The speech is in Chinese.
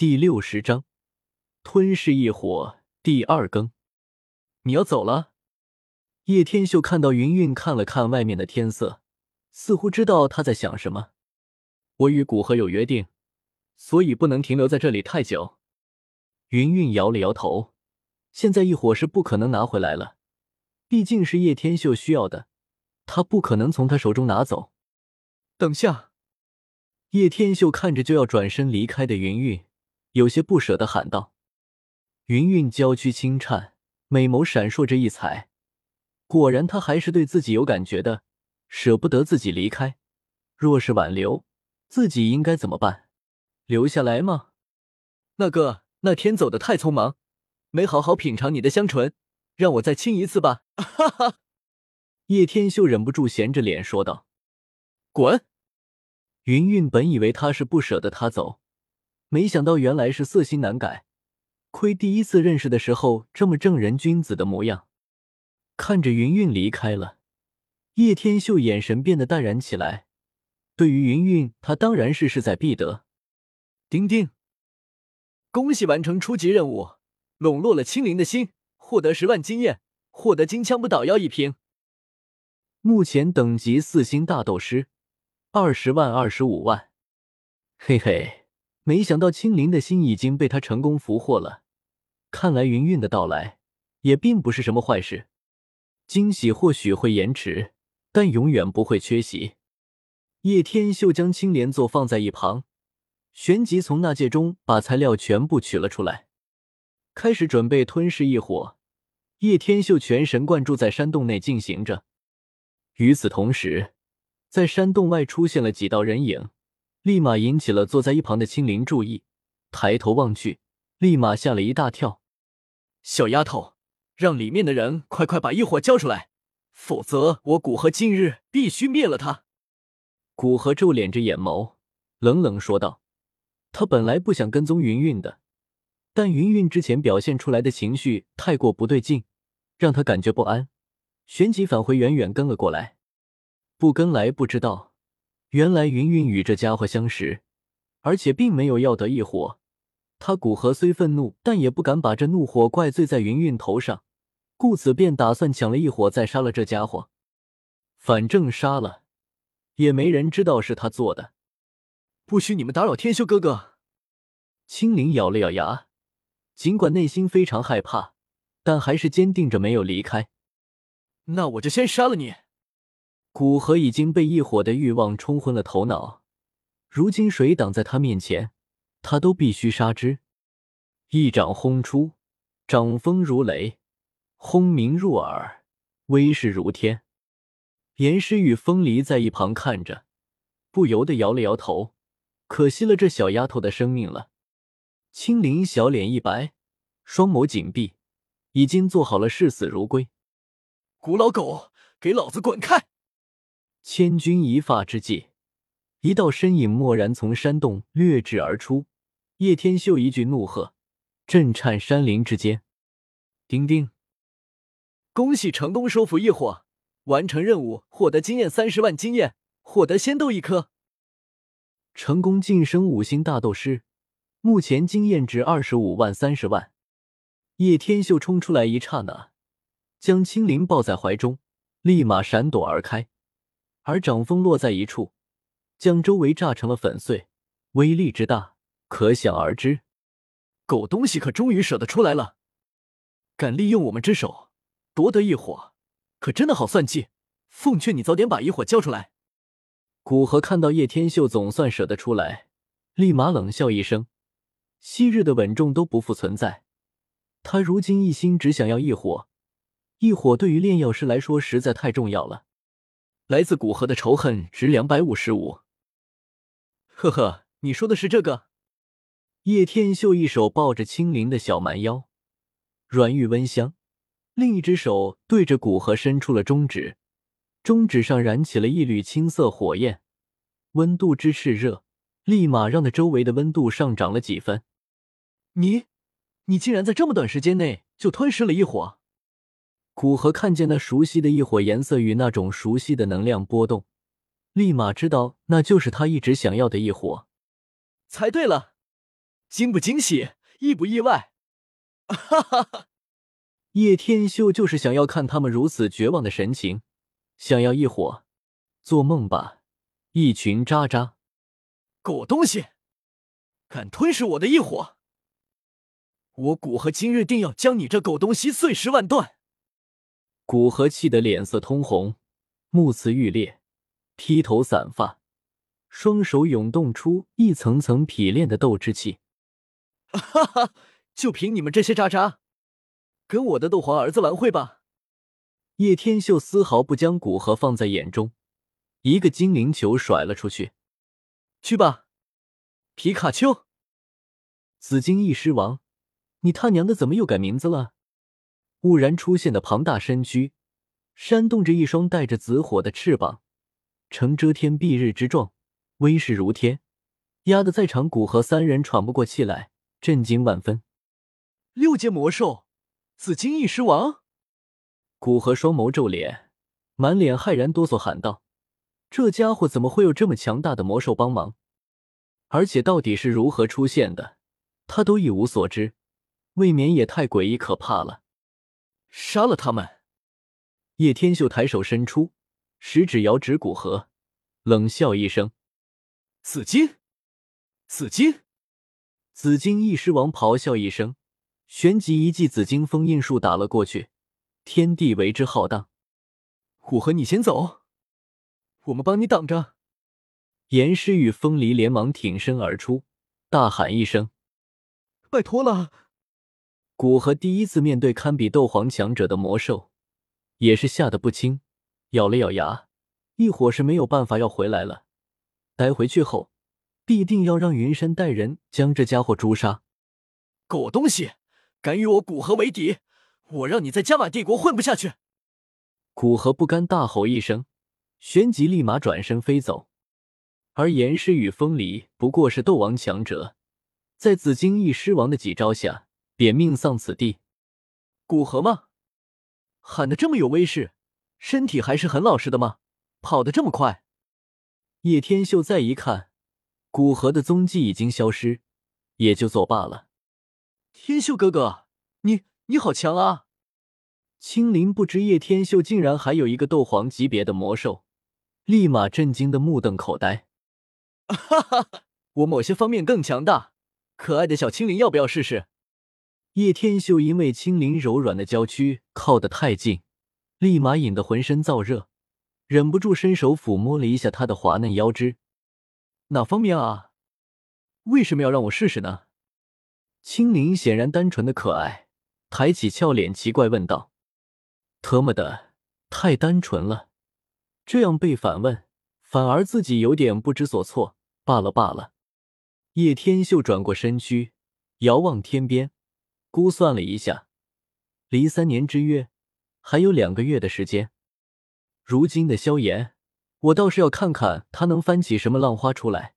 第六十章吞噬异火第二更。你要走了？叶天秀看到云云，看了看外面的天色，似乎知道他在想什么。我与古河有约定，所以不能停留在这里太久。云云摇了摇头，现在异火是不可能拿回来了，毕竟是叶天秀需要的，他不可能从他手中拿走。等下，叶天秀看着就要转身离开的云云。有些不舍的喊道：“云云，娇躯轻颤，美眸闪烁着异彩。果然，他还是对自己有感觉的，舍不得自己离开。若是挽留，自己应该怎么办？留下来吗？那个，那天走的太匆忙，没好好品尝你的香醇，让我再亲一次吧。”哈哈。叶天秀忍不住闲着脸说道：“滚！”云云本以为他是不舍得他走。没想到原来是色心难改，亏第一次认识的时候这么正人君子的模样。看着云云离开了，叶天秀眼神变得淡然起来。对于云云，他当然是势在必得。丁丁，恭喜完成初级任务，笼络了青灵的心，获得十万经验，获得金枪不倒药一瓶。目前等级四星大斗师，二十万二十五万。嘿嘿。没想到青灵的心已经被他成功俘获了，看来云韵的到来也并不是什么坏事。惊喜或许会延迟，但永远不会缺席。叶天秀将青莲座放在一旁，旋即从纳戒中把材料全部取了出来，开始准备吞噬异火。叶天秀全神贯注在山洞内进行着。与此同时，在山洞外出现了几道人影。立马引起了坐在一旁的青灵注意，抬头望去，立马吓了一大跳。小丫头，让里面的人快快把异火交出来，否则我古河今日必须灭了他！古河皱敛着眼眸，冷冷说道：“他本来不想跟踪云云的，但云云之前表现出来的情绪太过不对劲，让他感觉不安，旋即返回，远远跟了过来。不跟来不知道。”原来云云与这家伙相识，而且并没有要得异火。他古河虽愤怒，但也不敢把这怒火怪罪在云云头上，故此便打算抢了异火再杀了这家伙。反正杀了，也没人知道是他做的。不许你们打扰天修哥哥！青灵咬了咬牙，尽管内心非常害怕，但还是坚定着没有离开。那我就先杀了你！古河已经被异火的欲望冲昏了头脑，如今谁挡在他面前，他都必须杀之。一掌轰出，掌风如雷，轰鸣入耳，威势如天。严师与风离在一旁看着，不由得摇了摇头，可惜了这小丫头的生命了。青灵小脸一白，双眸紧闭，已经做好了视死如归。古老狗，给老子滚开！千钧一发之际，一道身影蓦然从山洞掠至而出。叶天秀一句怒喝，震颤山林之间。丁丁，恭喜成功收服异火，完成任务，获得经验三十万经验，获得仙豆一颗。成功晋升五星大斗师，目前经验值二十五万三十万。叶天秀冲出来一刹那，将青灵抱在怀中，立马闪躲而开。而掌风落在一处，将周围炸成了粉碎，威力之大可想而知。狗东西可终于舍得出来了，敢利用我们之手夺得异火，可真的好算计！奉劝你早点把异火交出来。古河看到叶天秀总算舍得出来，立马冷笑一声。昔日的稳重都不复存在，他如今一心只想要异火，异火对于炼药师来说实在太重要了。来自古河的仇恨值两百五十五。呵呵，你说的是这个？叶天秀一手抱着青灵的小蛮腰，软玉温香，另一只手对着古河伸出了中指，中指上燃起了一缕青色火焰，温度之炽热，立马让那周围的温度上涨了几分。你，你竟然在这么短时间内就吞噬了一火！古河看见那熟悉的异火颜色与那种熟悉的能量波动，立马知道那就是他一直想要的异火。猜对了，惊不惊喜，意不意外？哈哈哈！叶天秀就是想要看他们如此绝望的神情，想要一伙，做梦吧！一群渣渣，狗东西，敢吞噬我的异火，我古河今日定要将你这狗东西碎尸万段！古河气得脸色通红，目眦欲裂，披头散发，双手涌动出一层层匹练的斗之气。哈哈，就凭你们这些渣渣，跟我的斗皇儿子玩会吧！叶天秀丝毫不将古河放在眼中。一个精灵球甩了出去，去吧，皮卡丘！紫金翼狮王，你他娘的怎么又改名字了？兀然出现的庞大身躯，扇动着一双带着紫火的翅膀，呈遮天蔽日之状，威势如天，压得在场古河三人喘不过气来，震惊万分。六阶魔兽，紫金翼狮王！古河双眸皱脸，满脸骇然，哆嗦喊道。这家伙怎么会有这么强大的魔兽帮忙？而且到底是如何出现的，他都一无所知，未免也太诡异可怕了。杀了他们！叶天秀抬手伸出，食指遥指古河，冷笑一声：“紫金，紫金，紫金！”翼狮王咆哮一声，旋即一记紫金封印术打了过去，天地为之浩荡。古河，你先走。我们帮你挡着。严师与风离连忙挺身而出，大喊一声：“拜托了！”古河第一次面对堪比斗皇强者的魔兽，也是吓得不轻，咬了咬牙，一伙是没有办法要回来了。待回去后，必定要让云山带人将这家伙诛杀。狗东西，敢与我古河为敌，我让你在加玛帝国混不下去！古河不甘，大吼一声。旋即立马转身飞走，而炎狮与风离不过是斗王强者，在紫金翼狮王的几招下，便命丧此地。古河吗？喊的这么有威势，身体还是很老实的吗？跑得这么快？叶天秀再一看，古河的踪迹已经消失，也就作罢了。天秀哥哥，你你好强啊！青林不知叶天秀竟然还有一个斗皇级别的魔兽。立马震惊的目瞪口呆，哈哈，我某些方面更强大，可爱的小青灵要不要试试？叶天秀因为青灵柔软的娇躯靠得太近，立马引得浑身燥热，忍不住伸手抚摸了一下她的滑嫩腰肢。哪方面啊？为什么要让我试试呢？青灵显然单纯的可爱，抬起俏脸奇怪问道：“特么的，太单纯了。”这样被反问，反而自己有点不知所措。罢了罢了。叶天秀转过身躯，遥望天边，估算了一下，离三年之约还有两个月的时间。如今的萧炎，我倒是要看看他能翻起什么浪花出来。